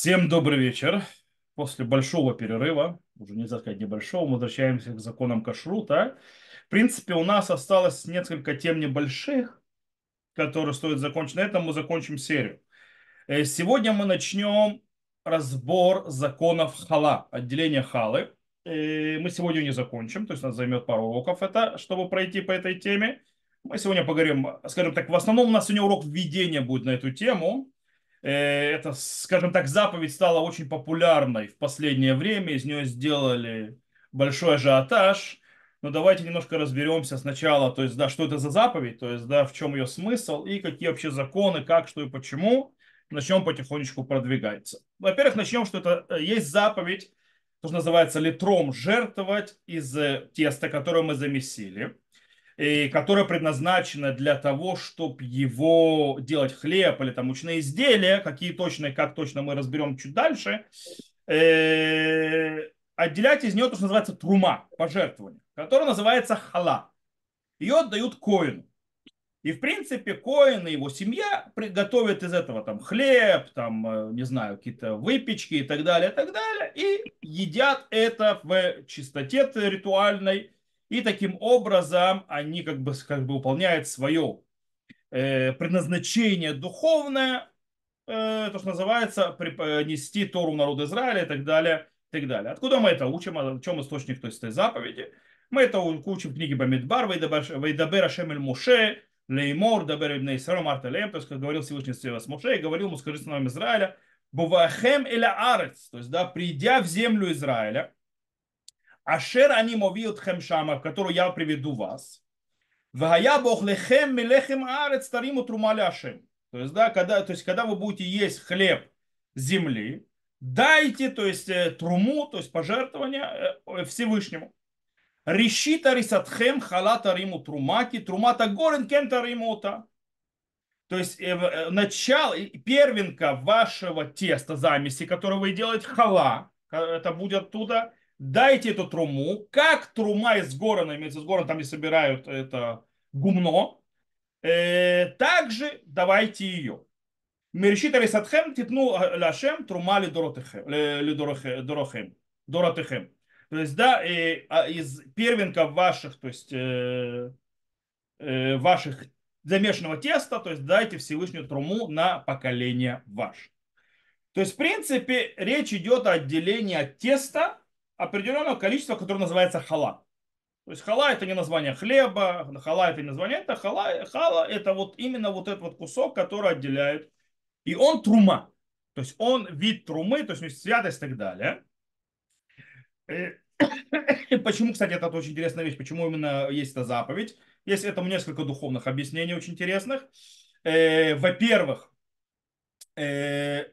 Всем добрый вечер. После большого перерыва, уже нельзя сказать небольшого, мы возвращаемся к законам кашрута. В принципе, у нас осталось несколько тем небольших, которые стоит закончить. На этом мы закончим серию. Э, Сегодня мы начнем разбор законов хала, отделения халы. Э, Мы сегодня не закончим, то есть нас займет пару уроков это, чтобы пройти по этой теме. Мы сегодня поговорим, скажем так, в основном у нас сегодня урок введения будет на эту тему. Э, Это, скажем так, заповедь стала очень популярной в последнее время, из нее сделали большой ажиотаж. Но давайте немножко разберемся сначала, то есть, да, что это за заповедь, то есть, да, в чем ее смысл и какие вообще законы, как, что и почему. Начнем потихонечку продвигаться. Во-первых, начнем, что это э, есть заповедь, то, что называется литром, жертвовать из э, теста, которое мы замесили и которое предназначено для того, чтобы его делать хлеб или там мучные изделия, какие точно, как точно мы разберем чуть дальше, э, отделять из нее то, что называется трума, пожертвование, которое называется хала. Ее отдают коину. И, в принципе, Коин и его семья приготовят из этого там хлеб, там, э, не знаю, какие-то выпечки и так далее, и так далее, и едят это в чистоте ритуальной, и таким образом они как бы, как бы выполняют свое э, предназначение духовное, э, то, что называется, нести Тору народу Израиля и так далее, и так далее. Откуда мы это учим, о чем источник то есть, этой заповеди? Мы это учим в книге Бамидбар, וידבר השם אל משה לאמר, דבר אל בני ישראל, ואמרת אליהם, то есть, как говорил Всевышний с Моше, и говорил ему, скажи сыновьям Израиля, בבואכם אל הארץ, то есть, да, придя в землю Израиля, אשר אני מביא אתכם שמה, в которую я приведу вас. והיה באכלכם מלחם הארץ תרימו תרומה להשם. То есть, да, когда, то есть, когда вы будете есть хлеб земли, дайте, то есть, труму, то есть, пожертвование Всевышнему. Решита рисатхем халата риму трумаки, трумата горен кента римота. То есть начало, первенка вашего теста замеси, которое вы делаете хала, это будет оттуда, дайте эту труму, как трума из горона, имеется из горона, там не собирают это гумно, э, также давайте ее. Мерешита рисатхем титну лашем трума лидорохем. Доротехем. То есть, да, и, а из первенка ваших, то есть, э, э, ваших замешанного теста, то есть, дайте Всевышнюю труму на поколение ваше. То есть, в принципе, речь идет о отделении от теста определенного количества, которое называется хала. То есть хала это не название хлеба, хала это не название, это хала, хала это вот именно вот этот вот кусок, который отделяет. И он трума. То есть он вид трумы, то есть святость и так далее. Э, почему, кстати, это очень интересная вещь, почему именно есть эта заповедь. Есть этому несколько духовных объяснений очень интересных. Э, во-первых, э,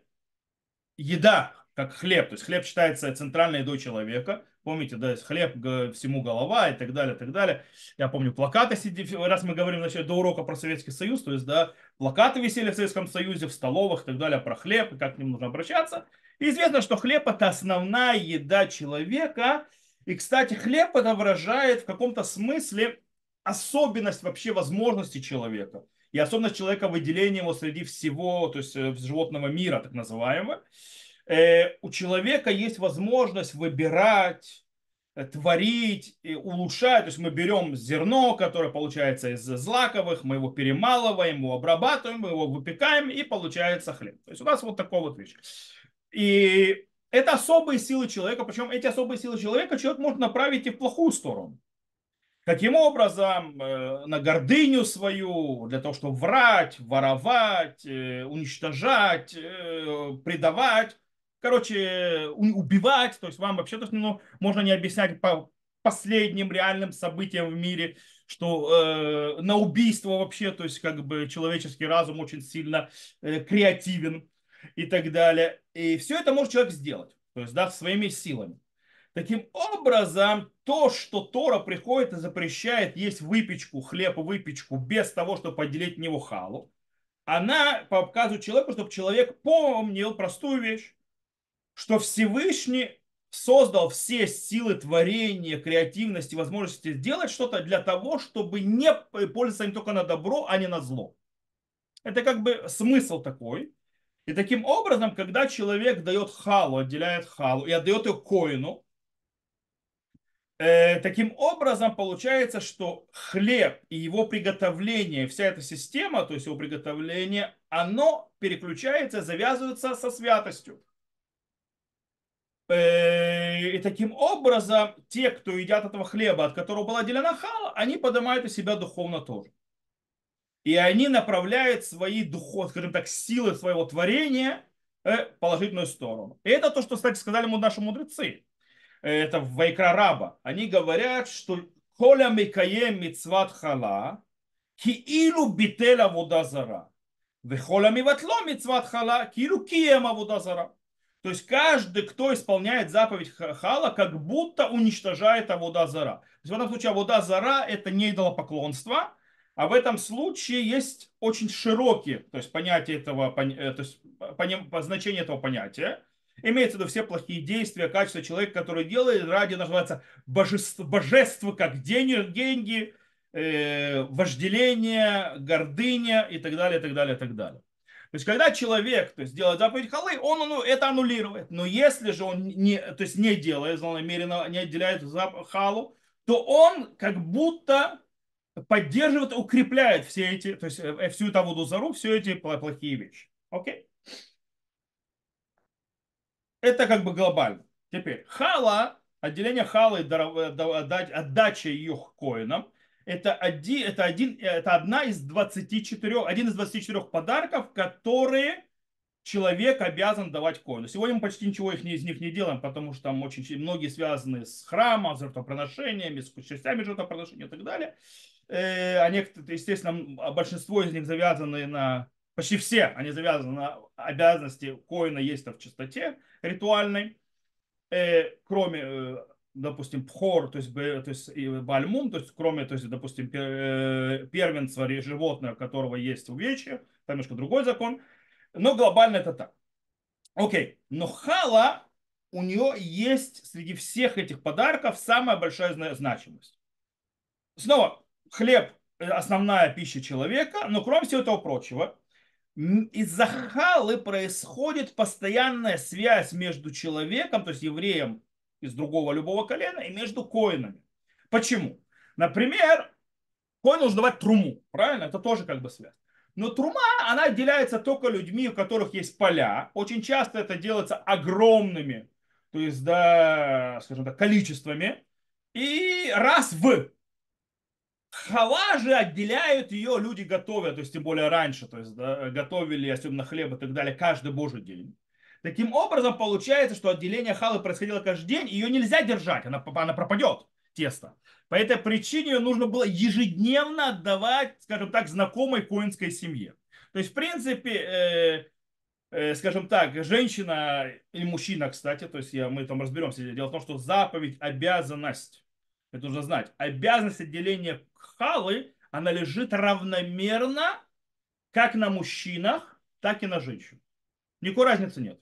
еда, как хлеб, то есть хлеб считается центральной едой человека. Помните, да, хлеб всему голова и так далее, и так далее. Я помню, плакаты, раз мы говорим значит, до урока про Советский Союз, то есть, да, плакаты висели в Советском Союзе, в столовых и так далее, про хлеб, и как к ним нужно обращаться. И известно, что хлеб это основная еда человека. И, кстати, хлеб это выражает в каком-то смысле особенность вообще возможности человека. И особенность человека выделения его среди всего, то есть животного мира, так называемого. У человека есть возможность выбирать, творить, и улучшать. То есть мы берем зерно, которое получается из злаковых, мы его перемалываем, его обрабатываем, мы его выпекаем, и получается хлеб. То есть у нас вот такой вот вещь. И это особые силы человека, причем эти особые силы человека человек может направить и в плохую сторону. Каким образом? На гордыню свою, для того, чтобы врать, воровать, уничтожать, предавать, короче, убивать. То есть вам вообще то, ну, можно не объяснять по последним реальным событиям в мире, что э, на убийство вообще, то есть как бы человеческий разум очень сильно э, креативен и так далее. И все это может человек сделать, то есть, да, своими силами. Таким образом, то, что Тора приходит и запрещает есть выпечку, хлеб выпечку без того, чтобы поделить него халу, она показывает человеку, чтобы человек помнил простую вещь, что Всевышний создал все силы творения, креативности, возможности сделать что-то для того, чтобы не пользоваться им только на добро, а не на зло. Это как бы смысл такой. И таким образом, когда человек дает халу, отделяет халу и отдает ее коину, э, таким образом получается, что хлеб и его приготовление, вся эта система, то есть его приготовление, оно переключается, завязывается со святостью. Э, и таким образом, те, кто едят этого хлеба, от которого была отделена хала, они поднимают из себя духовно тоже. И они направляют свои духов, скажем так, силы своего творения в положительную сторону. И это то, что, кстати, сказали ему наши мудрецы. Это в Вайкра Раба. Они говорят, что Коля Микаем Мицват Хала, Киилу Бителя Водазара. Вехоля Миватло Мицват Хала, Киилу Киема Водазара. То есть каждый, кто исполняет заповедь Хала, как будто уничтожает Авода Зара. То есть в этом случае Авода Зара это не идолопоклонство, а в этом случае есть очень широкие, то есть понятие этого, э, то есть значение этого понятия. Имеется в виду все плохие действия, качества человека, который делает ради, называется, божество, божество как деньги, деньги э, вожделение, гордыня и так далее, и так далее, и так далее. То есть, когда человек то есть, делает заповедь халы, он ну, это аннулирует. Но если же он не, то есть, не делает, намеренно не отделяет халу, то он как будто поддерживает, укрепляет все эти, то есть э, всю эту воду зару, все эти плохие вещи. Окей? Это как бы глобально. Теперь хала, отделение халы, отдача ее коинам, это, один, это, один, это одна из 24, один из 24 подарков, которые человек обязан давать коину. Сегодня мы почти ничего их, из них не делаем, потому что там очень многие связаны с храмом, с жертвоприношениями, с частями жертвоприношения и так далее. Э, а некоторые, естественно, большинство из них завязаны на, почти все, они завязаны на обязанности коина есть в чистоте ритуальной, э, кроме э, допустим, пхор, то есть, то есть бальмум, то есть кроме, то есть, допустим, э, первенства животного, у которого есть увечье, там немножко другой закон, но глобально это так. Окей, но хала, у нее есть среди всех этих подарков самая большая значимость. Снова, хлеб – основная пища человека, но кроме всего этого прочего, из-за халы происходит постоянная связь между человеком, то есть евреем из другого любого колена и между коинами. Почему? Например, коин нужно давать труму, правильно? Это тоже как бы связь. Но трума, она отделяется только людьми, у которых есть поля. Очень часто это делается огромными, то есть, да, скажем так, количествами. И раз в Хала же отделяют ее, люди готовят, то есть тем более раньше, то есть да, готовили, особенно хлеб и так далее, каждый божий день. Таким образом, получается, что отделение халы происходило каждый день, ее нельзя держать, она, она пропадет, тесто. По этой причине ее нужно было ежедневно отдавать, скажем так, знакомой коинской семье. То есть, в принципе, э, э, скажем так, женщина или мужчина, кстати, то есть я, мы там разберемся. Дело в том, что заповедь, обязанность, это нужно знать, обязанность отделения халы, она лежит равномерно как на мужчинах, так и на женщинах. Никакой разницы нет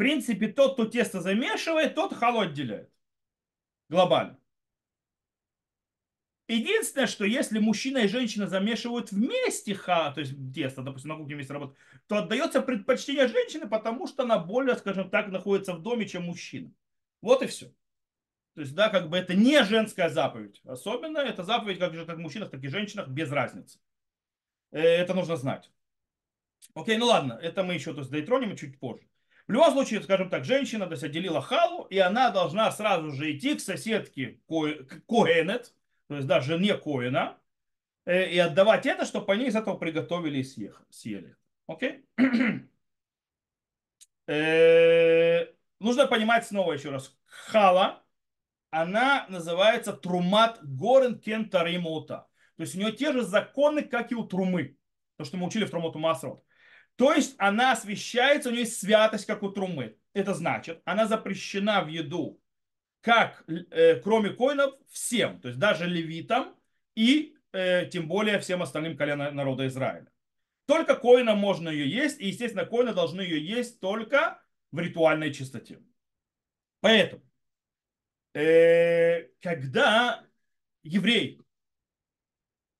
принципе, тот, кто тесто замешивает, тот халу отделяет. Глобально. Единственное, что если мужчина и женщина замешивают вместе ха, то есть тесто, допустим, на кухне вместе работают, то отдается предпочтение женщины, потому что она более, скажем так, находится в доме, чем мужчина. Вот и все. То есть, да, как бы это не женская заповедь. Особенно это заповедь как же как в мужчинах, так и женщинах без разницы. Э, это нужно знать. Окей, ну ладно, это мы еще то есть, доитроним чуть позже. В любом случае, скажем так, женщина то есть, отделила халу, и она должна сразу же идти к соседке Коэнет, то есть да, жене Коэна, э, и отдавать это, чтобы они из этого приготовили и съели. Окей? Э, нужно понимать снова еще раз. Хала, она называется Трумат Горен Кентаримута. То есть у нее те же законы, как и у Трумы. То, что мы учили в Трумуту Масрот. То есть она освещается, у нее есть святость, как у трумы. Это значит, она запрещена в еду, как э, кроме коинов, всем, то есть даже левитам и э, тем более всем остальным коленам народа Израиля. Только коинам можно ее есть, и, естественно, коины должны ее есть только в ритуальной чистоте. Поэтому, э, когда еврей,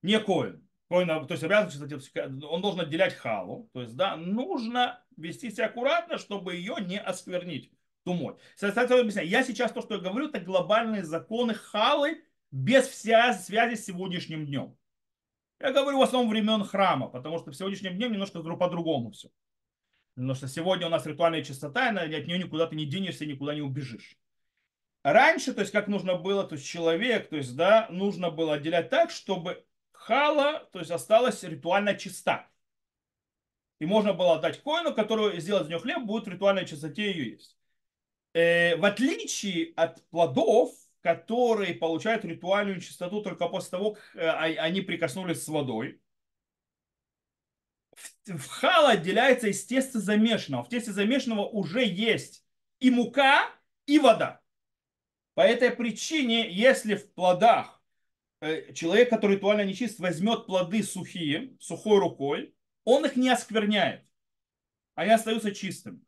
не коин, То есть обязан, кстати, он должен отделять халу. То есть, да, нужно вести себя аккуратно, чтобы ее не осквернить тумой. Соответственно, я сейчас то, что я говорю, это глобальные законы халы без вся связи с сегодняшним днем. Я говорю в основном времен храма, потому что в сегодняшнем дне немножко по-другому все. Потому что сегодня у нас ритуальная чистота, и от нее никуда ты не денешься, никуда не убежишь. Раньше, то есть как нужно было, то есть человек, то есть, да, нужно было отделять так, чтобы хала, то есть осталась ритуально чиста. И можно было отдать коину, который сделать из нее хлеб, будет в ритуальной чистоте ее есть. Э, в отличие от плодов, которые получают ритуальную чистоту только после того, как э, они прикоснулись с водой, в хала отделяется из теста замешанного. В тесте замешанного уже есть и мука, и вода. По этой причине, если в плодах человек, который ритуально нечист, возьмет плоды сухие, сухой рукой, он их не оскверняет. Они остаются чистыми.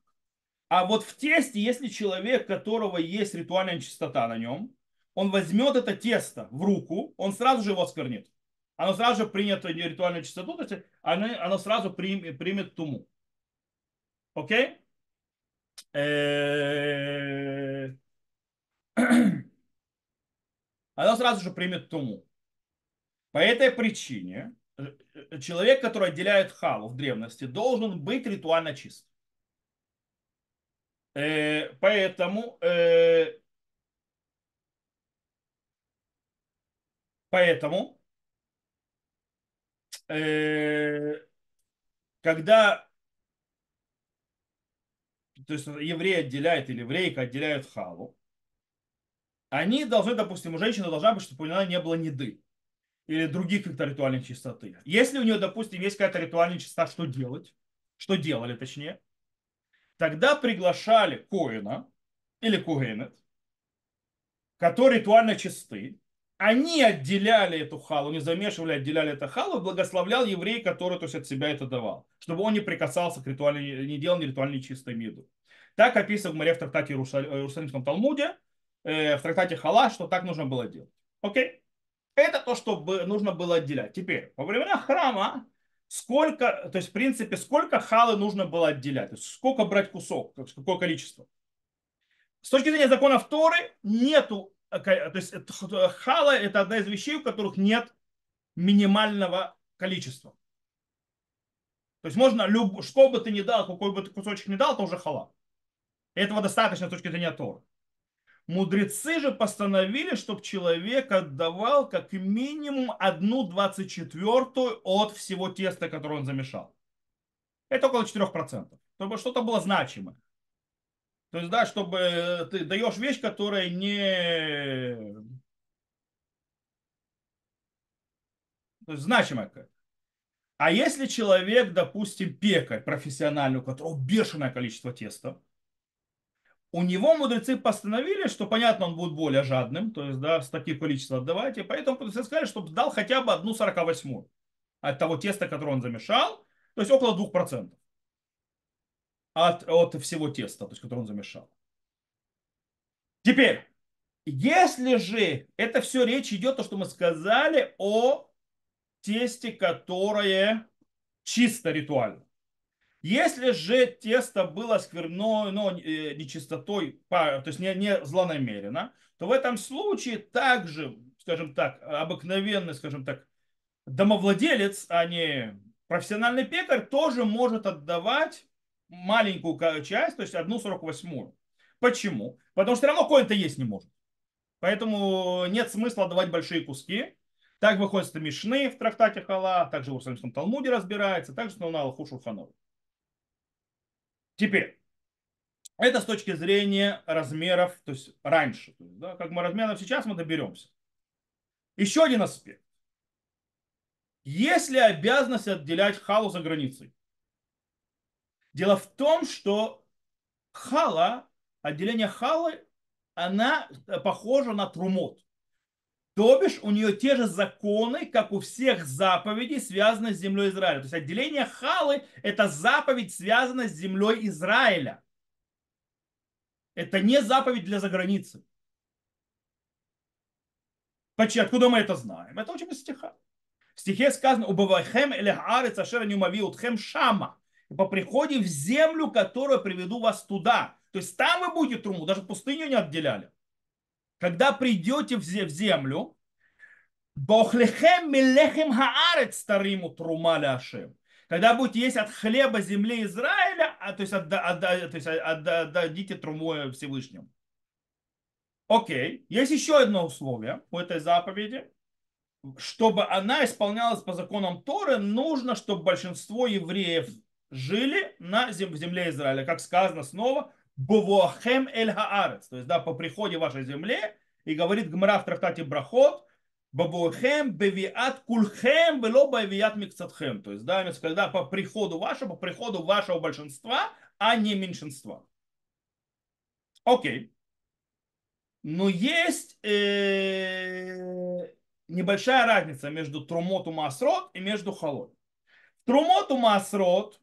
А вот в тесте, если человек, которого есть ритуальная чистота на нем, он возьмет это тесто в руку, он сразу же его осквернит. Оно сразу же принято ритуальную чистоту, то есть оно, оно сразу примет, примет туму. Окей? Э, оно сразу же примет туму. По этой причине э, э, человек, который отделяет халу в древности, должен быть ритуально чист. Поэтому Поэтому, э, когда то есть еврей отделяет или еврейка отделяют халу, они должны, допустим, у женщины должна быть, чтобы у нее не было неды или других каких-то ритуальных чистоты. Если у нее, допустим, есть какая-то ритуальная чистота, что делать? Что делали, точнее? Тогда приглашали коина или кугенет, которые ритуально чисты, они отделяли эту халу, не замешивали, отделяли эту халу, благословлял еврей, который то есть, от себя это давал, чтобы он не прикасался к ритуальной, не делал не ритуальной чистой миду. Так описано в Море в трактате Иерусалимском Талмуде, э, в трактате Хала, что так нужно было делать. Окей? Это то, что нужно было отделять. Теперь, во времена храма, сколько, то есть, в принципе, сколько халы нужно было отделять? То есть, сколько брать кусок, какое количество? С точки зрения законов Торы нету то есть хала это одна из вещей, у которых нет минимального количества. То есть можно, люб, что бы ты ни дал, какой бы ты кусочек ни дал, это уже хала. Этого достаточно с точки зрения Тора. Мудрецы же постановили, чтобы человек отдавал как минимум одну двадцать четвертую от всего теста, которое он замешал. Это около 4%. Чтобы что-то было значимое. То есть, да, чтобы ты даешь вещь, которая не то есть, значимая какая-то. А если человек, допустим, пекарь профессиональный, у которого бешеное количество теста, у него мудрецы постановили, что, понятно, он будет более жадным, то есть, да, с таким количеством отдавать, и поэтому мудрецы сказали, чтобы дал хотя бы одну 48 от того теста, которое он замешал, то есть около 2% от, от всего теста, то есть, который он замешал. Теперь, если же это все речь идет, то, что мы сказали о тесте, которое чисто ритуально. Если же тесто было скверно, но э, нечистотой, то есть не, не злонамеренно, то в этом случае также, скажем так, обыкновенный, скажем так, домовладелец, а не профессиональный пекарь, тоже может отдавать маленькую часть, то есть одну сорок восьмую. Почему? Потому что все равно коин-то есть не может. Поэтому нет смысла давать большие куски. Так выходит Мишны в трактате Хала, также в Иерусалимском Талмуде разбирается, также на Аллаху Шурханов. Теперь, это с точки зрения размеров, то есть раньше. То есть, да, как мы размеров сейчас мы доберемся. Еще один аспект. Если обязанность отделять халу за границей, Дело в том, что хала, отделение халы, она похожа на трумот. То бишь у нее те же законы, как у всех заповедей, связанных с землей Израиля. То есть отделение халы – это заповедь, связанная с землей Израиля. Это не заповедь для заграницы. Почему? Откуда мы это знаем? Это очень из стиха. В стихе сказано «Убавайхем или арец ашер не шама» по приходе в землю, которую приведу вас туда. То есть там вы будете труму, даже пустыню не отделяли. Когда придете в землю, Бохлехем милехем хаарец стариму трума ляшем. Когда будете есть от хлеба земли Израиля, а, то есть, отда, отда, то есть отдадите труму Всевышнему. Окей. Есть еще одно условие у этой заповеди. Чтобы она исполнялась по законам Торы, нужно, чтобы большинство евреев жили на зем, земле Израиля. Как сказано снова, Бувохем эль хаарец. То есть, да, по приходе вашей земле. И говорит Гмара в трактате Брахот, Бабухем бевиат кульхем вело бевиат микцатхем. То есть, да, когда по приходу вашему, по приходу вашего большинства, а не меньшинства. Окей. Но есть э, небольшая разница между трумоту масрот и между холой. Трумоту масрот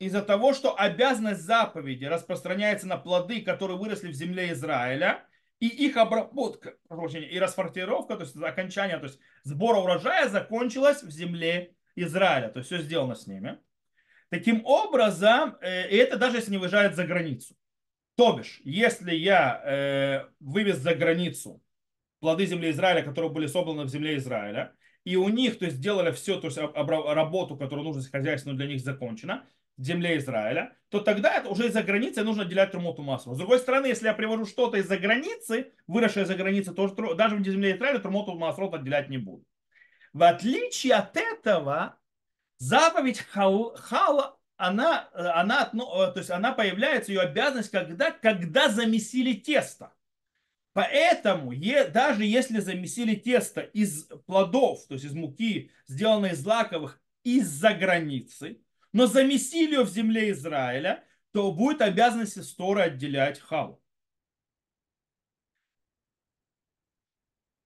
из-за того, что обязанность заповеди распространяется на плоды, которые выросли в земле Израиля, и их обработка и расфортировка, то есть окончание, то есть сбора урожая закончилась в земле Израиля. То есть все сделано с ними. Таким образом, э, и это даже если не выезжает за границу. То бишь, если я э, вывез за границу плоды земли Израиля, которые были собраны в земле Израиля, и у них, то есть, сделали все, то есть, работу, которую нужно хозяйственную для них закончена, земле Израиля, то тогда это уже из-за границы нужно отделять трумоту масло. С другой стороны, если я привожу что-то из-за границы, выросшее из-за границы, то даже в земле Израиля трумоту масло отделять не буду. В отличие от этого, заповедь хала, она, она, то есть она появляется, ее обязанность, когда, когда замесили тесто. Поэтому, даже если замесили тесто из плодов, то есть из муки, сделанной из лаковых, из-за границы, но замесили ее в земле Израиля, то будет обязанность истории отделять халу.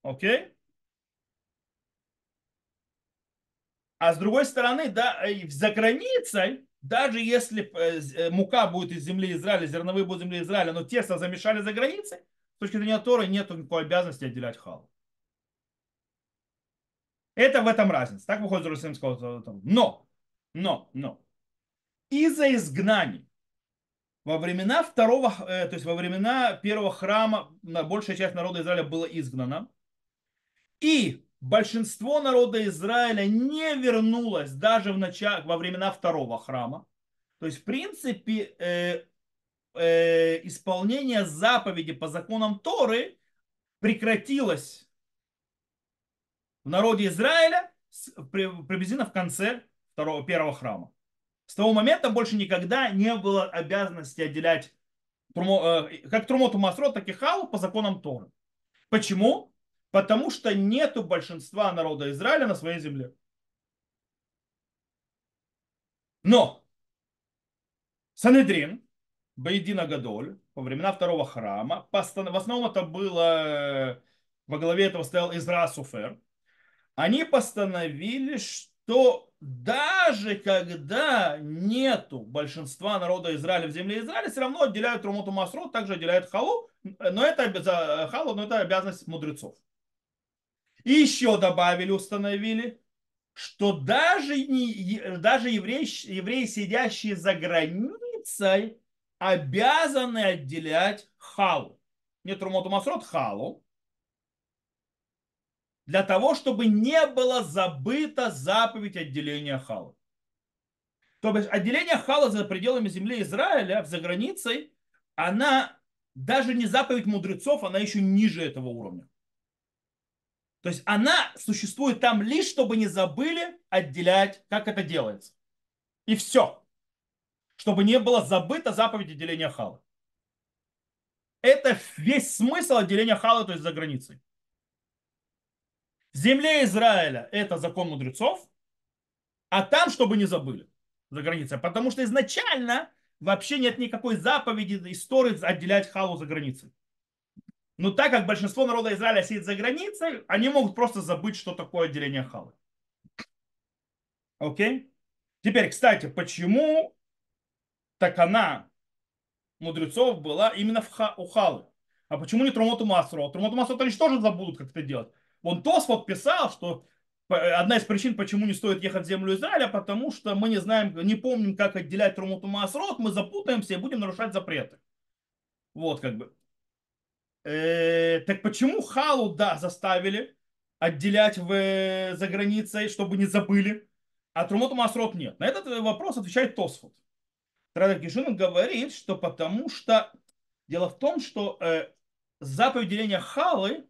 Окей? А с другой стороны, да, за границей, даже если э, э, мука будет из земли Израиля, зерновые будут из земли Израиля, но тесто замешали за границей, с точки зрения Торы нет никакой обязанности отделять халу. Это в этом разница. Так выходит из Иерусалимского. Но но, но, из-за изгнаний во времена второго, э, то есть во времена первого храма большая часть народа Израиля была изгнана. И большинство народа Израиля не вернулось даже в начале, во времена второго храма. То есть, в принципе, э, э, исполнение заповеди по законам Торы прекратилось в народе Израиля приблизительно в конце второго, первого храма. С того момента больше никогда не было обязанности отделять трумо, э, как трумоту масрот, так и халу по законам Торы. Почему? Потому что нету большинства народа Израиля на своей земле. Но Санедрин, Баидина Гадоль, во времена второго храма, в основном это было, э, во главе этого стоял Изра Суфер, они постановили, что даже когда нету большинства народа Израиля в земле Израиля, все равно отделяют Румоту Масру, также отделяют Халу, но это, халу, но это обязанность мудрецов. И еще добавили, установили, что даже, не, даже евреи, евреи, сидящие за границей, обязаны отделять халу. Не Румоту Масрот, халу для того, чтобы не было забыта заповедь отделения хала. То есть отделение хала за пределами земли Израиля, за границей, она даже не заповедь мудрецов, она еще ниже этого уровня. То есть она существует там лишь, чтобы не забыли отделять, как это делается. И все. Чтобы не было забыто заповедь отделения хала. Это весь смысл отделения хала, то есть за границей. Земле Израиля это закон мудрецов, а там, чтобы не забыли за границей. Потому что изначально вообще нет никакой заповеди истории отделять халу за границей. Но так как большинство народа Израиля сидит за границей, они могут просто забыть, что такое отделение халы. Окей? Теперь, кстати, почему так она мудрецов была именно в ха, у халы? А почему не Трумоту Масру? Трумоту Масру они тоже забудут, как это делать. Он Тосфот писал, что одна из причин, почему не стоит ехать в землю Израиля, потому что мы не знаем, не помним, как отделять Трумуту Маасрот, мы запутаемся и будем нарушать запреты. Вот как бы. Э, так почему халу, да, заставили отделять в, за границей, чтобы не забыли, а Трумоту Масрот нет? На этот вопрос отвечает Тосфот. Традок Кишин говорит, что потому что дело в том, что э, заповедь деления халы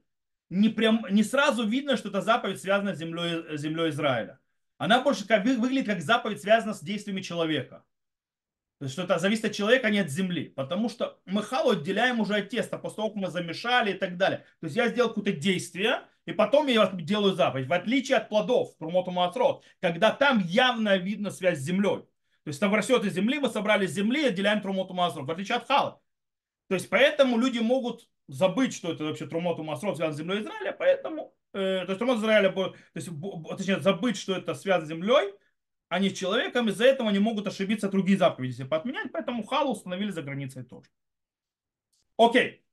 не, прям, не сразу видно, что это заповедь связана с землей, землей Израиля. Она больше как, выглядит как заповедь, связана с действиями человека. То есть, что это зависит от человека, а не от земли. Потому что мы халу отделяем уже от теста, после того, как мы замешали и так далее. То есть я сделал какое-то действие, и потом я делаю заповедь. В отличие от плодов, маасрот, когда там явно видно связь с землей. То есть там растет из земли, мы собрали с земли и отделяем маасрот. В отличие от хала. То есть поэтому люди могут забыть, что это вообще Трумоту Масрот связано с землей Израиля, поэтому, э, то есть Трумот Израиля, то есть, точнее, забыть, что это связано с землей, а не с человеком, из-за этого они могут ошибиться другие заповеди себе подменять, поэтому халу установили за границей тоже. Окей.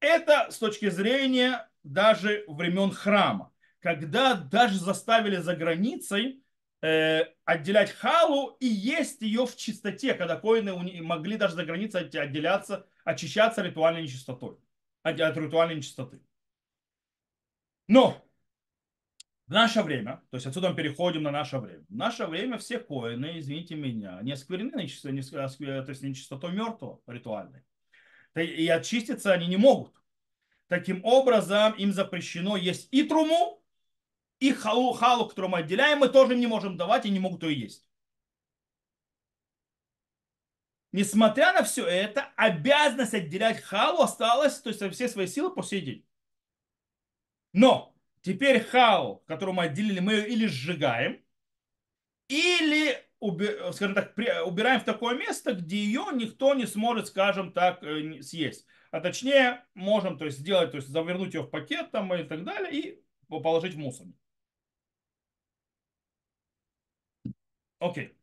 Это с точки зрения даже времен храма, когда даже заставили за границей э, отделять халу и есть ее в чистоте, когда коины могли даже за границей отделяться очищаться ритуальной нечистотой, от, от ритуальной нечистоты. Но в наше время, то есть отсюда мы переходим на наше время. В наше время все коины, извините меня, не осквернены, то есть нечистотой мертвого ритуальной. И очиститься они не могут. Таким образом, им запрещено есть и труму, и халу, халу, которую мы отделяем, мы тоже им не можем давать и не могут ее есть. Несмотря на все это, обязанность отделять халу осталась, то есть все свои силы по сей день. Но теперь халу, которую мы отделили, мы ее или сжигаем, или, скажем так, убираем в такое место, где ее никто не сможет, скажем так, э, съесть. А точнее, можем то есть, сделать, то есть завернуть ее в пакет там, и так далее, и положить в мусорник. Окей.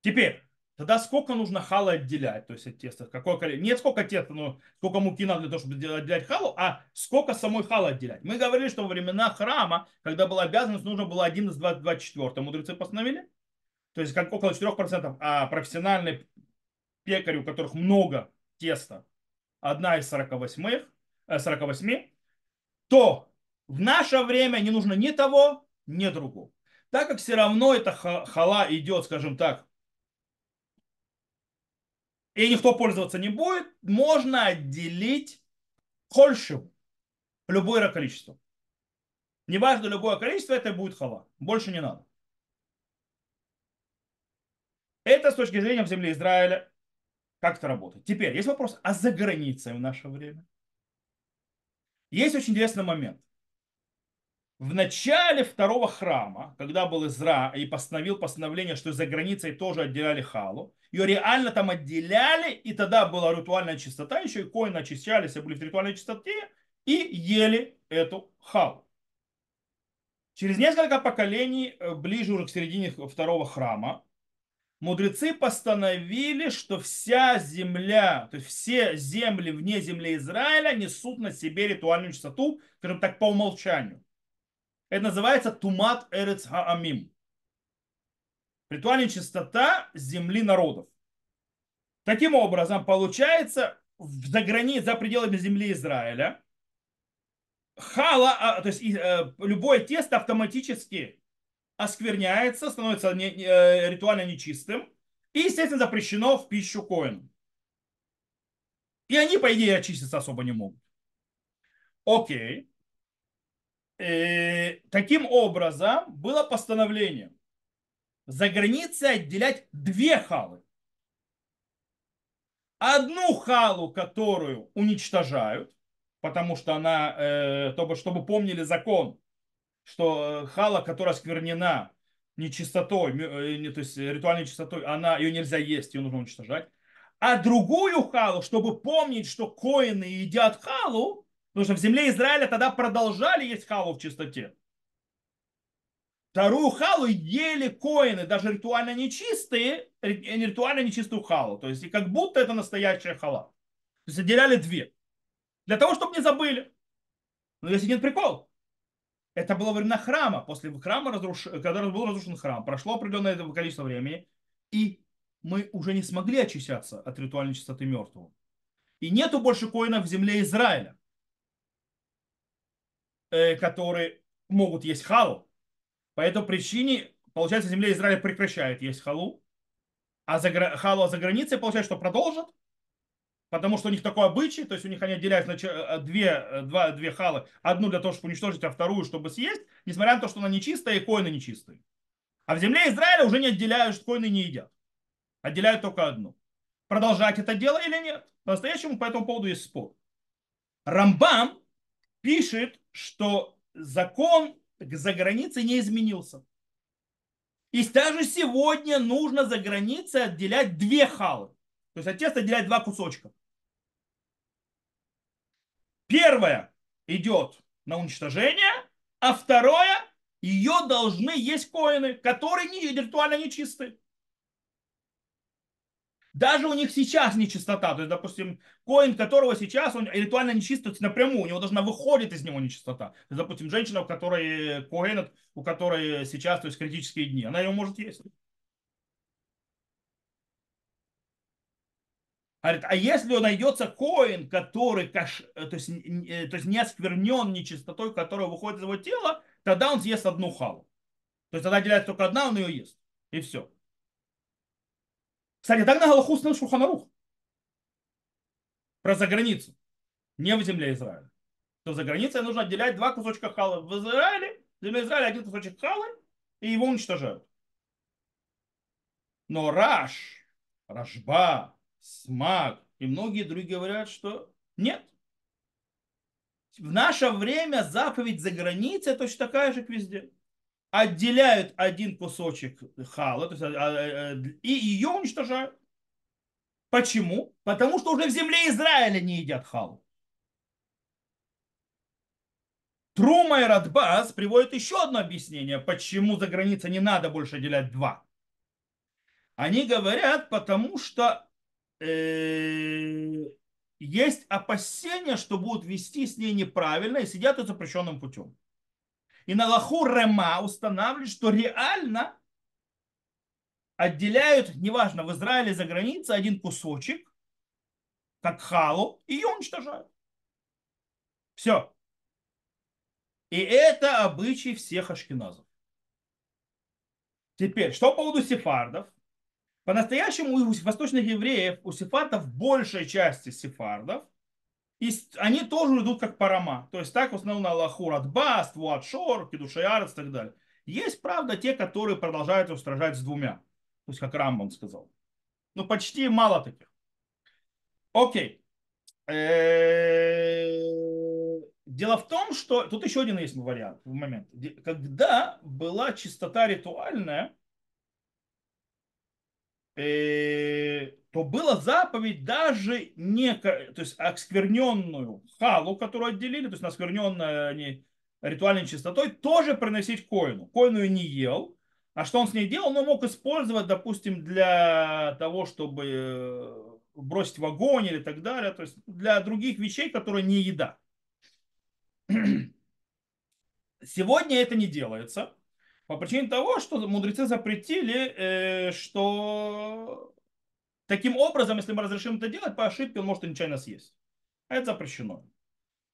Теперь, Тогда сколько нужно хала отделять, то есть от теста? Какое количество? Нет сколько теста, но сколько муки надо для того, чтобы отделять халу, а сколько самой халы отделять. Мы говорили, что во времена храма, когда была обязанность, нужно было 1 из 24. Мудрецы постановили. То есть как около 4%. А профессиональный пекарь, у которых много теста, одна из 48, 48 э, то в наше время не нужно ни того, ни другого. Так как все равно эта хала идет, скажем так, и никто пользоваться не будет, можно отделить хольшу, любое количество. Неважно, любое количество, это будет хала. Больше не надо. Это с точки зрения в земле Израиля, как это работает. Теперь есть вопрос, а за границей в наше время? Есть очень интересный момент в начале второго храма, когда был Изра и постановил постановление, что за границей тоже отделяли халу, ее реально там отделяли, и тогда была ритуальная чистота, еще и коины очищались, и были в ритуальной чистоте, и ели эту халу. Через несколько поколений, э, ближе уже к середине второго храма, мудрецы постановили, что вся земля, то есть все земли вне земли Израиля несут на себе ритуальную чистоту, скажем так, по умолчанию. Это называется тумат эрец хаамим. Ритуальная чистота земли народов. Таким образом, получается, за границей, за пределами земли Израиля, хала, а, то есть э, любое тесто автоматически оскверняется, становится не, э, ритуально нечистым и, естественно, запрещено в пищу коину. И они, по идее, очиститься особо не могут. Окей э, таким образом было постановление за границей отделять две халы. Одну халу, которую уничтожают, потому что она, э, чтобы, чтобы помнили закон, что э, хала, которая сквернена нечистотой, э, то есть ритуальной чистотой, она, ее нельзя есть, ее нужно уничтожать. А другую халу, чтобы помнить, что коины едят халу, Потому что в земле Израиля тогда продолжали есть халу в чистоте. Вторую халу ели коины, даже ритуально нечистые, ритуально нечистую халу. То есть и как будто это настоящая хала. То есть отделяли две. Для того, чтобы не забыли. Но если нет прикол. Это было времена храма. После храма, разруш... когда был разрушен храм, прошло определенное количество времени, и мы уже не смогли очищаться от ритуальной чистоты мертвого. И нету больше коинов в земле Израиля, э, которые могут есть халу. По этой причине, получается, земля Израиля прекращает есть халу, а за, халу за границей, получается, что продолжат, потому что у них такой обычай, то есть у них они отделяют на э, две, э, два, две халы, одну для того, чтобы уничтожить, а вторую, чтобы съесть, несмотря на то, что она нечистая и коины нечистые. А в земле Израиля уже не отделяют, что коины не едят. Отделяют только одну. Продолжать это дело или нет? По-настоящему по этому поводу есть спор. Рамбам пишет, что закон за границей не изменился. И даже сегодня нужно за границей отделять две халы. То есть от теста отделять два кусочка. Первое идет на уничтожение, а второе ее должны есть коины, которые не, виртуально нечистые. Даже у них сейчас нечистота. То есть, допустим, коин, которого сейчас он ритуально нечистый напрямую, у него должна выходит из него нечистота. То есть, допустим, женщина, у которой коин, у которой сейчас, то есть критические дни, она ее может есть. Говорит, а если найдется коин, который каш, то, есть, то есть не осквернен нечистотой, которая выходит из его тела, тогда он съест одну халу. То есть тогда отделяется только одна, он ее ест. И все. Кстати, так на Галаху установил Шурханарух. Про заграницу. Не в земле Израиля. То за границей нужно отделять два кусочка халы. В Израиле, в земле Израиля один кусочек халы, и его уничтожают. Но Раш, Рашба, Смак и многие другие говорят, что нет. В наше время заповедь за границей точно такая же, как везде отделяют один кусочек хала то есть, а, а, а, и ее уничтожают. Почему? Потому что уже в земле Израиля не едят халу. Трума и Радбас приводят еще одно объяснение, почему за границей не надо больше отделять два. Они говорят, потому что э, есть опасения, что будут вести с ней неправильно и сидят запрещенным путем. И на лаху рема устанавливают, что реально отделяют, неважно, в Израиле за границей, один кусочек, как халу, и ее уничтожают. Все. И это обычай всех ашкеназов. Теперь, что по поводу сефардов? По-настоящему у восточных евреев, у сефардов большей части сефардов – и они тоже идут как парама. То есть так в основном на Аллаху Радбаст, Вуатшор, Кедушаярец и так далее. Есть, правда, те, которые продолжают устражать с двумя. То есть как Рамбан сказал. Ну, почти мало таких. Окей. Дело в том, что тут еще один есть вариант, момент. Когда была чистота ритуальная, то была заповедь даже не, то есть оскверненную халу, которую отделили, то есть оскверненную не, ритуальной чистотой, тоже приносить коину. Коину и не ел. А что он с ней делал? Он мог использовать, допустим, для того, чтобы э, бросить в огонь или так далее. То есть для других вещей, которые не еда. Сегодня это не делается. По причине того, что мудрецы запретили, э, что Таким образом, если мы разрешим это делать, по ошибке он может нечаянно съесть. А это запрещено.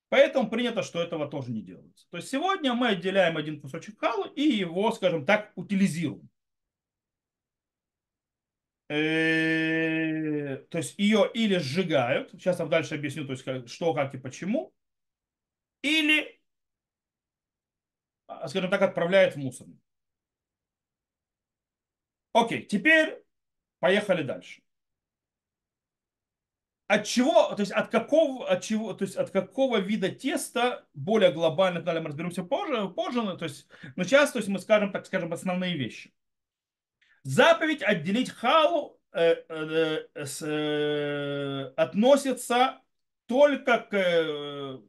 Поэтому принято, что этого тоже не делается. То есть сегодня мы отделяем один кусочек халы и его, скажем так, утилизируем. Э, то есть ее или сжигают, сейчас я дальше объясню, то есть что, как и почему, или, скажем так, отправляют в мусорник. Окей, теперь поехали дальше от чего, то есть от какого, от чего, то есть от какого вида теста более глобально, далее мы разберемся позже, позже, то есть, но сейчас, то есть мы скажем, так скажем, основные вещи. Заповедь отделить халу э, э, э, э, относится только к,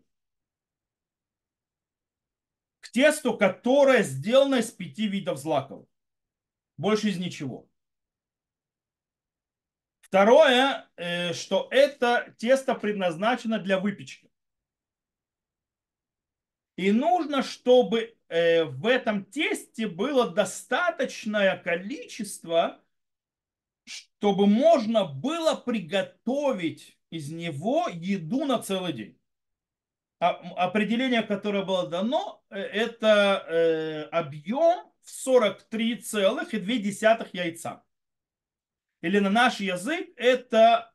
к тесту, которое сделано из пяти видов злаков. Больше из ничего. Второе, э, что это тесто предназначено для выпечки. И нужно, чтобы э, в этом тесте было достаточное количество, чтобы можно было приготовить из него еду на целый день. Определение, которое было дано, э, это э, объем в 43,2 яйца. Или на наш язык это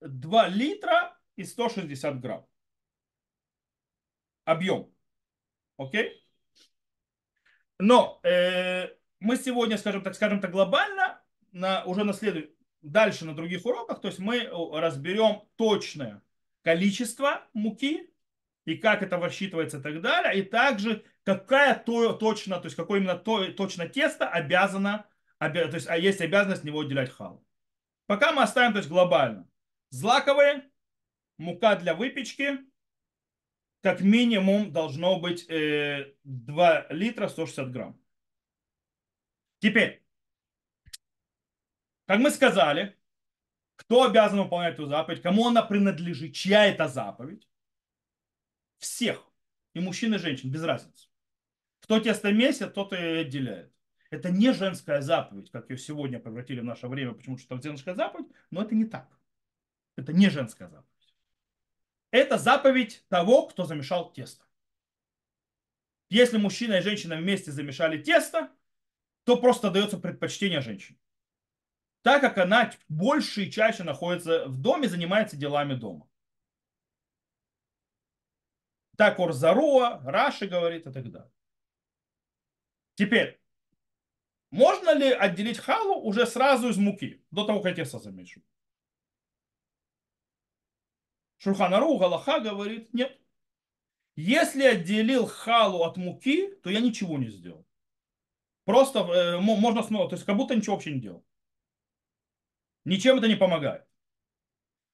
2 литра и 160 грамм. Объем. Окей? Но э, мы сегодня, скажем так, скажем так, глобально, на, уже на следующем, дальше на других уроках, то есть мы разберем точное количество муки и как это рассчитывается и так далее, и также какая то, точно, то есть какое именно то, точно тесто обязано, обя, то есть а есть обязанность него отделять халу. Пока мы оставим, то есть глобально. Злаковые, мука для выпечки, как минимум должно быть э, 2 литра 160 грамм. Теперь, как мы сказали, кто обязан выполнять эту заповедь, кому она принадлежит, чья это заповедь? Всех. И мужчин, и женщин, без разницы. Кто тесто месяц, тот и отделяет. Это не женская заповедь, как ее сегодня превратили в наше время, почему что это женская заповедь, но это не так. Это не женская заповедь. Это заповедь того, кто замешал тесто. Если мужчина и женщина вместе замешали тесто, то просто дается предпочтение женщине. Так как она больше и чаще находится в доме, занимается делами дома. Так Орзаруа, Раши говорит и так далее. Теперь, можно ли отделить халу уже сразу из муки, до того, как тесто замешу? Шурханару Галаха говорит, нет. Если отделил халу от муки, то я ничего не сделал. Просто э, можно снова, то есть как будто ничего вообще не делал. Ничем это не помогает.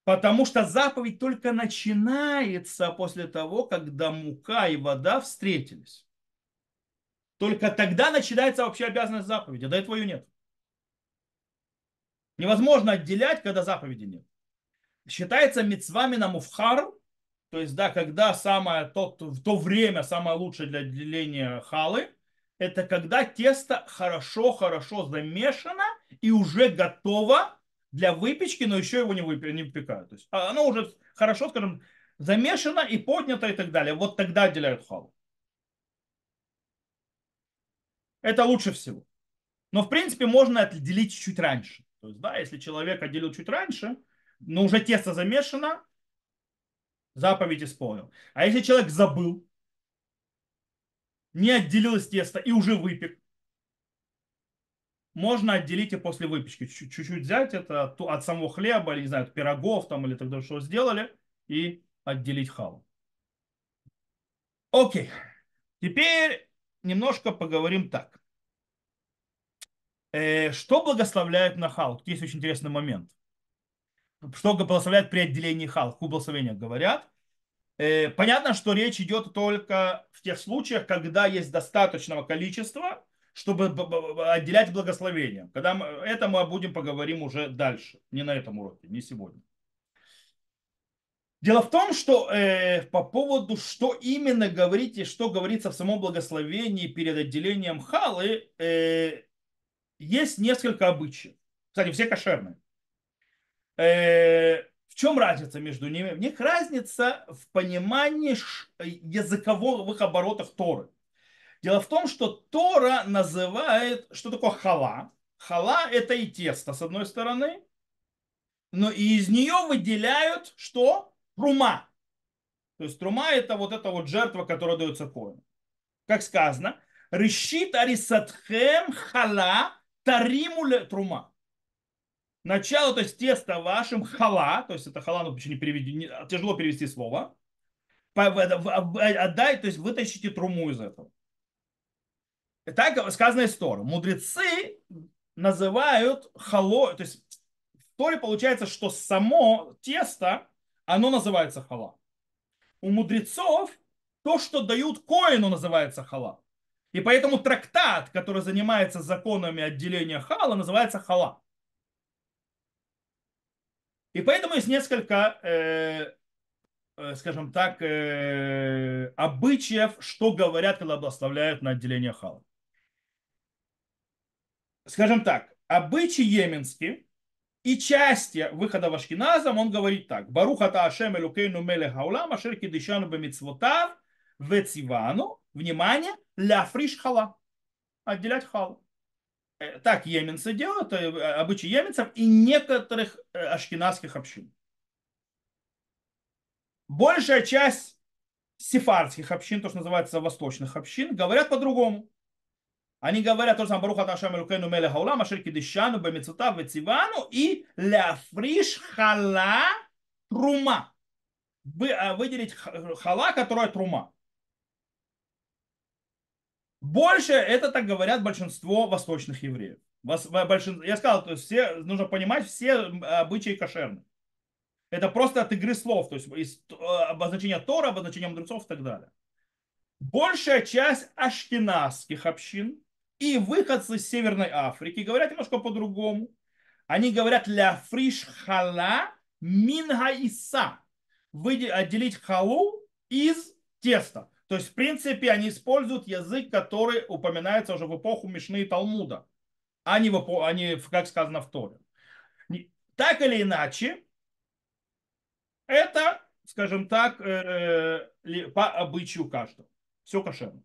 Потому что заповедь только начинается после того, когда мука и вода встретились. Только тогда начинается вообще обязанность заповеди. До этого ее нет. Невозможно отделять, когда заповеди нет считается мецвами на муфхар, то есть, да, когда самое, то, в то время самое лучшее для отделения халы, это когда тесто хорошо-хорошо замешано и уже готово для выпечки, но еще его не, выпи, не выпекают. То есть а оно уже хорошо, скажем, замешано и поднято и так далее. Вот тогда отделяют халу. Это лучше всего. Но, в принципе, можно отделить чуть раньше. То есть, да, если человек отделил чуть раньше, но уже тесто замешано, заповедь исполнил. А если человек забыл, не отделил из теста и уже выпек, можно отделить и после выпечки. Чуть-чуть взять это от, от самого хлеба, или, не знаю, от пирогов там, или тогда что сделали, и отделить халу. Окей. Теперь немножко поговорим так. Э, что благословляет на халу? Есть очень интересный момент что благословляют при отделении хал, в благословениях говорят. Э, понятно, что речь идет только в тех случаях, когда есть достаточного количества, чтобы отделять благословение. Когда мы, это мы будем поговорим уже дальше, не на этом уроке, не сегодня. Дело в том, что э, по поводу, что именно говорите, что говорится в самом благословении перед отделением халы, э, есть несколько обычаев. Кстати, все кошерные. Э, в чем разница между ними? В них разница в понимании языковых оборотах Торы. Дело в том, что Тора называет, что такое хала. Хала это и тесто, с одной стороны, но и из нее выделяют что? Трума. То есть трума это вот эта вот жертва, которая дается коину. Как сказано, решит арисатхем хала таримуле трума начало, то есть тесто вашим хала, то есть это хала, ну, не переведи, тяжело перевести слово, отдай, то есть вытащите труму из этого. Так сказано из Торы. Мудрецы называют хало, то есть в Торе получается, что само тесто, оно называется хала. У мудрецов то, что дают коину, называется хала. И поэтому трактат, который занимается законами отделения хала, называется хала. И поэтому есть несколько э, э, скажем так, э, обычаев, что говорят, когда благословляют на отделение хала. Скажем так, обычаи йеменские и части выхода в Ашкиназам, он говорит так. Баруха та Ашем элукейну мелех хаулам, ашер кидишану бемитцвотав, вецивану, внимание, ля фриш хала. Отделять халу. Э, так йеменцы делают, э, обычаи йеменцев и некоторых э, ашкенадских общин. Большая часть сефардских общин, то, что называется восточных общин, говорят по-другому. Они говорят то же самое, Баруха Ташам Элукейну Мелех Хаулам, Ашер Кидишану, Бемецута, Вецивану и Ляфриш Хала Трума. Выделить хала, которая трума. Больше это так говорят большинство восточных евреев. Я сказал, то есть все, нужно понимать, все обычаи кошерны. Это просто от игры слов, то есть из э, обозначения Тора, обозначения мудрецов и так далее. Большая часть ашкенадских общин и выходцы из Северной Африки говорят немножко по-другому. Они говорят ля фриш хала минга иса. Отделить халу из теста. То есть, в принципе, они используют язык, который упоминается уже в эпоху Мишны и Талмуда, а не, в эпоху, а не как сказано в Торе. Так или иначе, это, скажем так, э, по обычаю каждого. Все кошерно.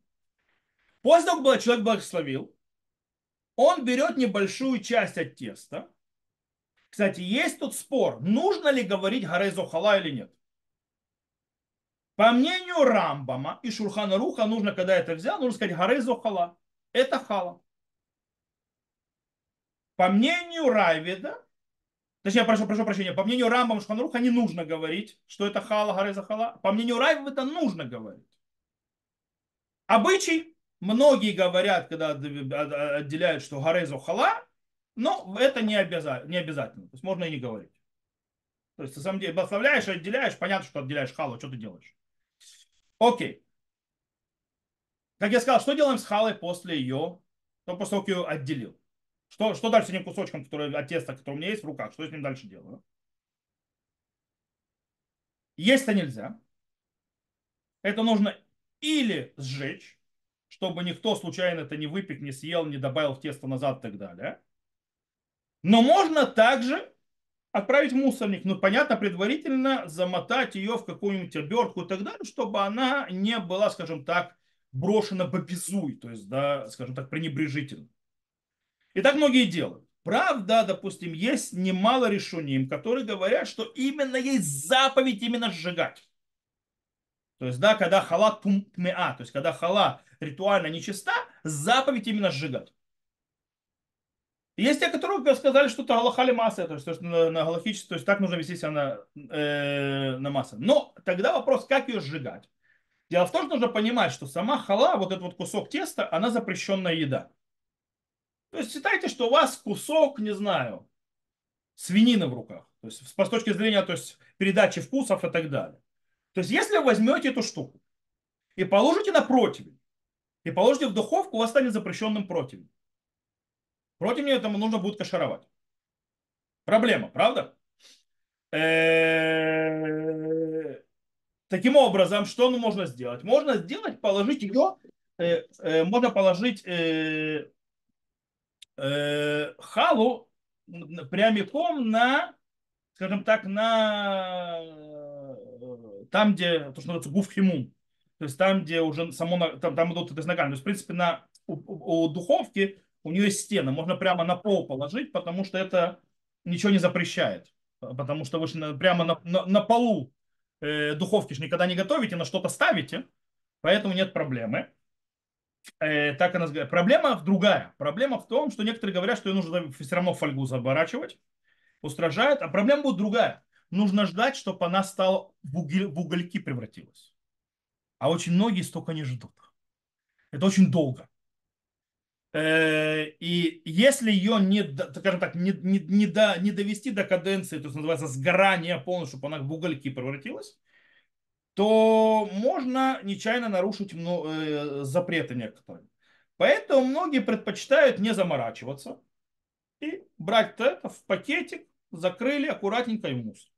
После того, как человек благословил, он берет небольшую часть от теста. Кстати, есть тут спор, нужно ли говорить Гарезо Хала или нет. По мнению Рамбама и Шурхана Руха, нужно, когда это взял, нужно сказать Гарезо Хала. Это хала. По мнению Райведа, точнее, прошу, прошу прощения, по мнению Рамбама и Шурхана Руха не нужно говорить, что это хала, Гарезо Хала. По мнению Райведа нужно говорить. Обычай, многие говорят, когда отделяют, что Гарезо Хала, но это не обязательно, не обязательно. То есть можно и не говорить. То есть, на самом деле, благословляешь, отделяешь, понятно, что отделяешь халу, что ты делаешь. Окей. Как я сказал, что делаем с халой после ее, то после того, как ее отделил? Что, что дальше с этим кусочком, который, от теста, который у меня есть в руках? Что с ним дальше делаю? Есть-то нельзя. Это нужно или сжечь, чтобы никто случайно это не выпек, не съел, не добавил в тесто назад и так далее. Но можно также отправить в мусорник. Ну, понятно, предварительно замотать ее в какую-нибудь обертку и так далее, чтобы она не была, скажем так, брошена бабизуй, то есть, да, скажем так, пренебрежительно. И так многие делают. Правда, допустим, есть немало решений, которые говорят, что именно есть заповедь именно сжигать. То есть, да, когда хала тумтмеа, то есть, когда хала ритуально нечиста, заповедь именно сжигать. Есть те, которые сказали, что это галахали масса, то есть, что на, на галахически, то есть так нужно вести себя на, э, на массу. Но тогда вопрос, как ее сжигать. Дело в том, что нужно понимать, что сама хала, вот этот вот кусок теста, она запрещенная еда. То есть считайте, что у вас кусок, не знаю, свинины в руках. То есть с точки зрения то есть, передачи вкусов и так далее. То есть если вы возьмете эту штуку и положите на противень, и положите в духовку, у вас станет запрещенным противень. Против нее этому нужно будет кашаровать. Проблема, правда? Э, таким образом, что можно сделать? Можно сделать, положить ее, э, э, можно положить халу прямиком на, скажем так, на там, где, то, что называется, гуфхимум. То есть там, где уже само, там, там идут это ногами. То есть, в принципе, на, у, у, духовки у нее есть стены, можно прямо на пол положить, потому что это ничего не запрещает. Потому что вы прямо на, на, на полу э, духовки же никогда не готовите, на что-то ставите, поэтому нет проблемы. Э, так она говорит. Проблема другая. Проблема в том, что некоторые говорят, что ее нужно все равно фольгу заворачивать, устражает, а проблема будет другая. Нужно ждать, чтобы она стала в, уголь, в угольки превратилась. А очень многие столько не ждут. Это очень долго. Э, и если ее не, скажем так, не, не, не, до, не довести до каденции, то есть называется сгорание полностью, чтобы она в угольки превратилась, то можно нечаянно нарушить э, запреты некоторые. Поэтому многие предпочитают не заморачиваться и брать это в пакетик, закрыли аккуратненько и мусор.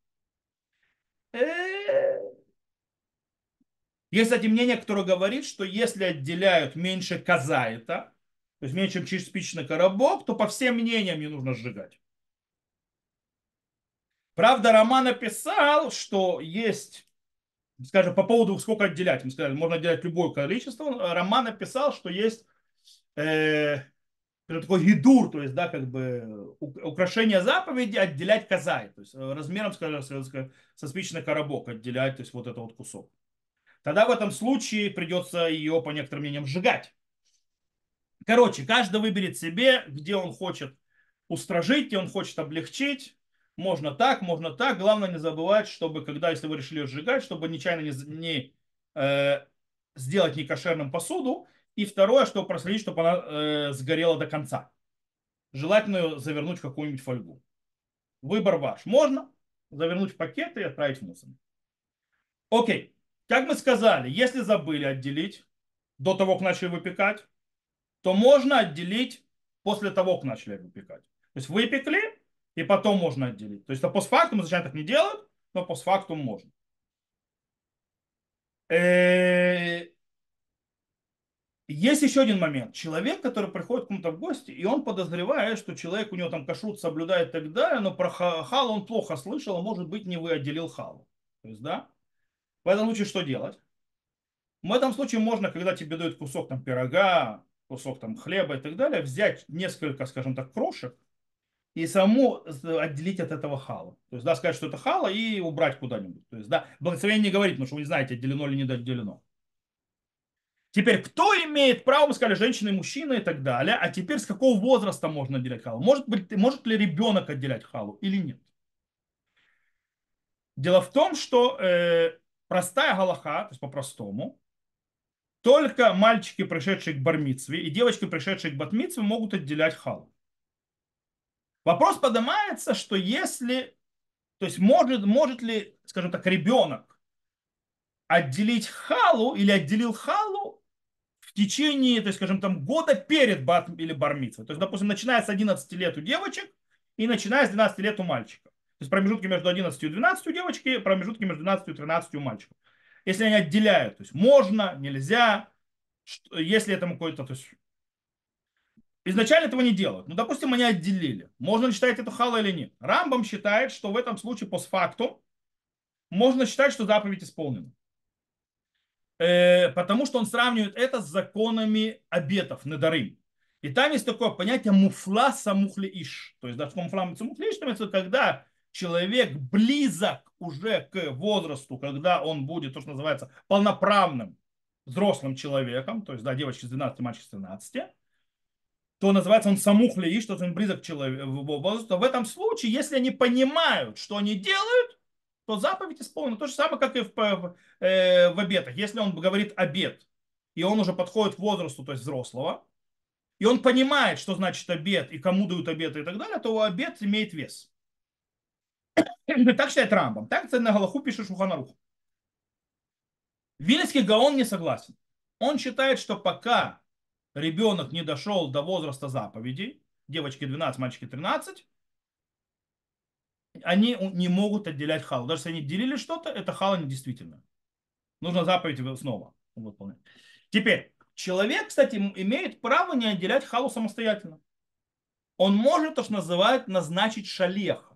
Э, Есть, кстати, мнение, которое говорит, что если отделяют меньше казаита, то есть меньше, чем спичечный коробок, то по всем мнениям не нужно сжигать. Правда, Роман написал, что есть, скажем, по поводу сколько отделять. Мы сказали, можно отделять любое количество. Роман написал, что есть э, такой гидур, то есть, да, как бы украшение заповеди отделять казай, то есть размером, скажем, со спичечный коробок отделять, то есть вот этот вот кусок. Тогда в этом случае придется ее, по некоторым мнениям, сжигать. Короче, каждый выберет себе, где он хочет устражить, где он хочет облегчить. Можно так, можно так. Главное не забывать, чтобы, когда, если вы решили сжигать, чтобы нечаянно не, не э, сделать некошерным посуду. И второе, чтобы проследить, чтобы она э, сгорела до конца. Желательно ее завернуть в какую-нибудь фольгу. Выбор ваш. Можно завернуть в пакет и отправить в мусор. Окей. Как мы сказали, если забыли отделить до того, как начали выпекать, то можно отделить после того, как начали выпекать. То есть выпекли, и потом можно отделить. То есть это постфактум, изначально так не делают, но постфактум можно. Э, есть еще один момент. Человек, который приходит к кому-то в гости, и он подозревает, что человек у него там кашрут соблюдает и так далее, но про хал он плохо слышал, а может быть не вы отделил халу. То есть, да? В этом случае что делать? В этом случае можно, когда тебе дают кусок там пирога, кусок там хлеба и так далее, взять несколько, скажем так, крошек и саму отделить от этого хала. То есть, да, сказать, что это хала и убрать куда-нибудь. То есть, да, благословение не говорит, потому что вы не знаете, отделено или не отделено. Теперь, кто имеет право, мы сказали, женщины, мужчины и так далее, а теперь с какого возраста можно отделять халу? Может, быть, может ли ребенок отделять халу или нет? Дело в том, что э, простая галаха, то есть по-простому, только мальчики, пришедшие к бармицве, и девочки, пришедшие к батмицве, могут отделять халу. Вопрос поднимается, что если, то есть может, может ли, скажем так, ребенок отделить халу или отделил халу в течение, то есть, скажем, там, года перед бат или бармитвой. То есть, допустим, начиная с 11 лет у девочек и начиная с 12 лет у мальчика. То есть промежутки между 11 и 12 у девочки, промежутки между 12 и 13 у мальчика. Если они отделяют, то есть можно, нельзя, если этому какой-то, то есть изначально этого не делают. Ну, допустим, они отделили. Можно ли считать это хала или нет? Рамбам считает, что в этом случае постфактум можно считать, что заповедь исполнена. Э, потому что он сравнивает это с законами обетов, недарым. И там есть такое понятие муфла самухли иш. То есть, да, муфла самухли иш, это когда человек близок уже к возрасту, когда он будет, то, что называется, полноправным взрослым человеком, то есть, да, девочка с 12, мальчик с 13, то называется он самухли, что он близок к человеку, то в этом случае, если они понимают, что они делают, то заповедь исполнена. То же самое, как и в, в, э, в обетах. Если он говорит обет, и он уже подходит к возрасту, то есть взрослого, и он понимает, что значит обет, и кому дают обеты и так далее, то обет имеет вес. Так считает Рамбам. Так на Галаху пишет Шуханарух. Вильский Гаон не согласен. Он считает, что пока ребенок не дошел до возраста заповедей, девочки 12, мальчики 13, они не могут отделять халу. Даже если они делили что-то, это хала не действительно. Нужно заповедь снова выполнять. Теперь, человек, кстати, имеет право не отделять халу самостоятельно. Он может, то, что называют, назначить шалеха,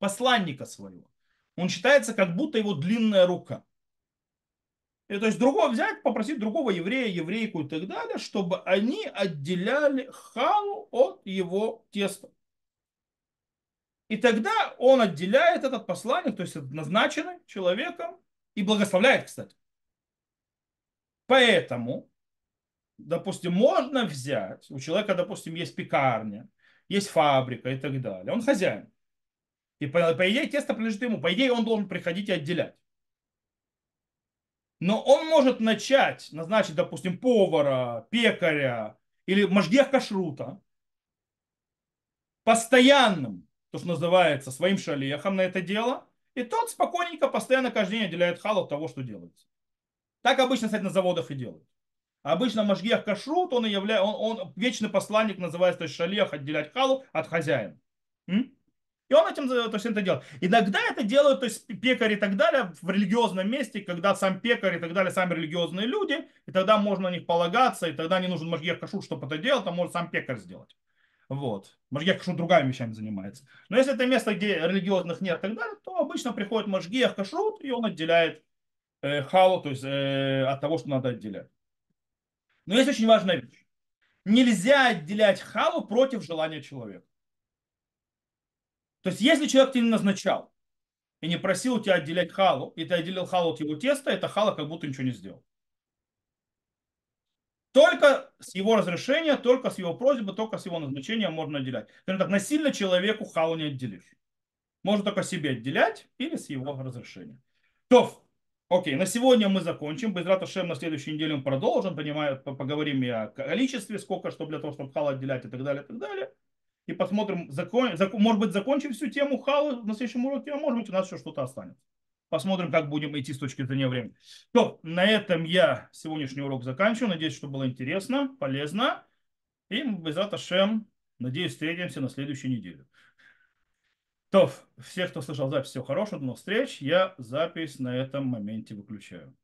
посланника своего. Он считается, как будто его длинная рука. И, то есть другого взять, попросить другого еврея, еврейку и так далее, чтобы они отделяли халу от его теста. И тогда он отделяет этот посланник, то есть назначенный человеком, и благословляет, кстати. Поэтому, допустим, можно взять, у человека, допустим, есть пекарня, есть фабрика и так далее, он хозяин. И по, по идее тесто принадлежит ему, по идее он должен приходить и отделять. Но он может начать назначить, допустим, повара, пекаря или мажгех кашрута постоянным, то, что называется, своим шалехом на это дело, и тот спокойненько, постоянно каждый день отделяет хал от того, что делается. Так обычно, кстати, на заводах и делают. Обычно мажгех кашрут, он, и являет, он, он вечный посланник называется, то есть шалех отделять халу от хозяина. М? И он этим, то есть, это делает. Иногда это делают, то есть, пекари и так далее в религиозном месте, когда сам пекарь и так далее, сами религиозные люди, и тогда можно на них полагаться, и тогда не нужен Машгех Кашут, чтобы это делать, а может сам пекарь сделать. Вот. Машгех Кашут другими вещами занимается. Но если это место, где религиозных нет и так далее, то обычно приходит Машгех Кашут, и он отделяет э, халу, то есть э, от того, что надо отделять. Но есть очень важная вещь. Нельзя отделять халу против желания человека. То есть, если человек тебя не назначал и не просил у тебя отделять халу, и ты отделил халу от его теста, это хала как будто ничего не сделал. Только с его разрешения, только с его просьбы, только с его назначения можно отделять. Скажем так, насильно человеку халу не отделишь. Можно только себе отделять или с его разрешения. То, окей, на сегодня мы закончим. Без Раташем на следующей неделе мы продолжим. Понимаю, поговорим и о количестве, сколько, что для того, чтобы халу отделять и так далее, и так далее и посмотрим, закон, закон, может быть, закончим всю тему халы на следующем уроке, а может быть, у нас еще что-то останется. Посмотрим, как будем идти с точки зрения времени. То, на этом я сегодняшний урок заканчиваю. Надеюсь, что было интересно, полезно. И без Шем, надеюсь, встретимся на следующей неделе. То, всех, кто слышал запись, всего хорошего, до новых встреч. Я запись на этом моменте выключаю.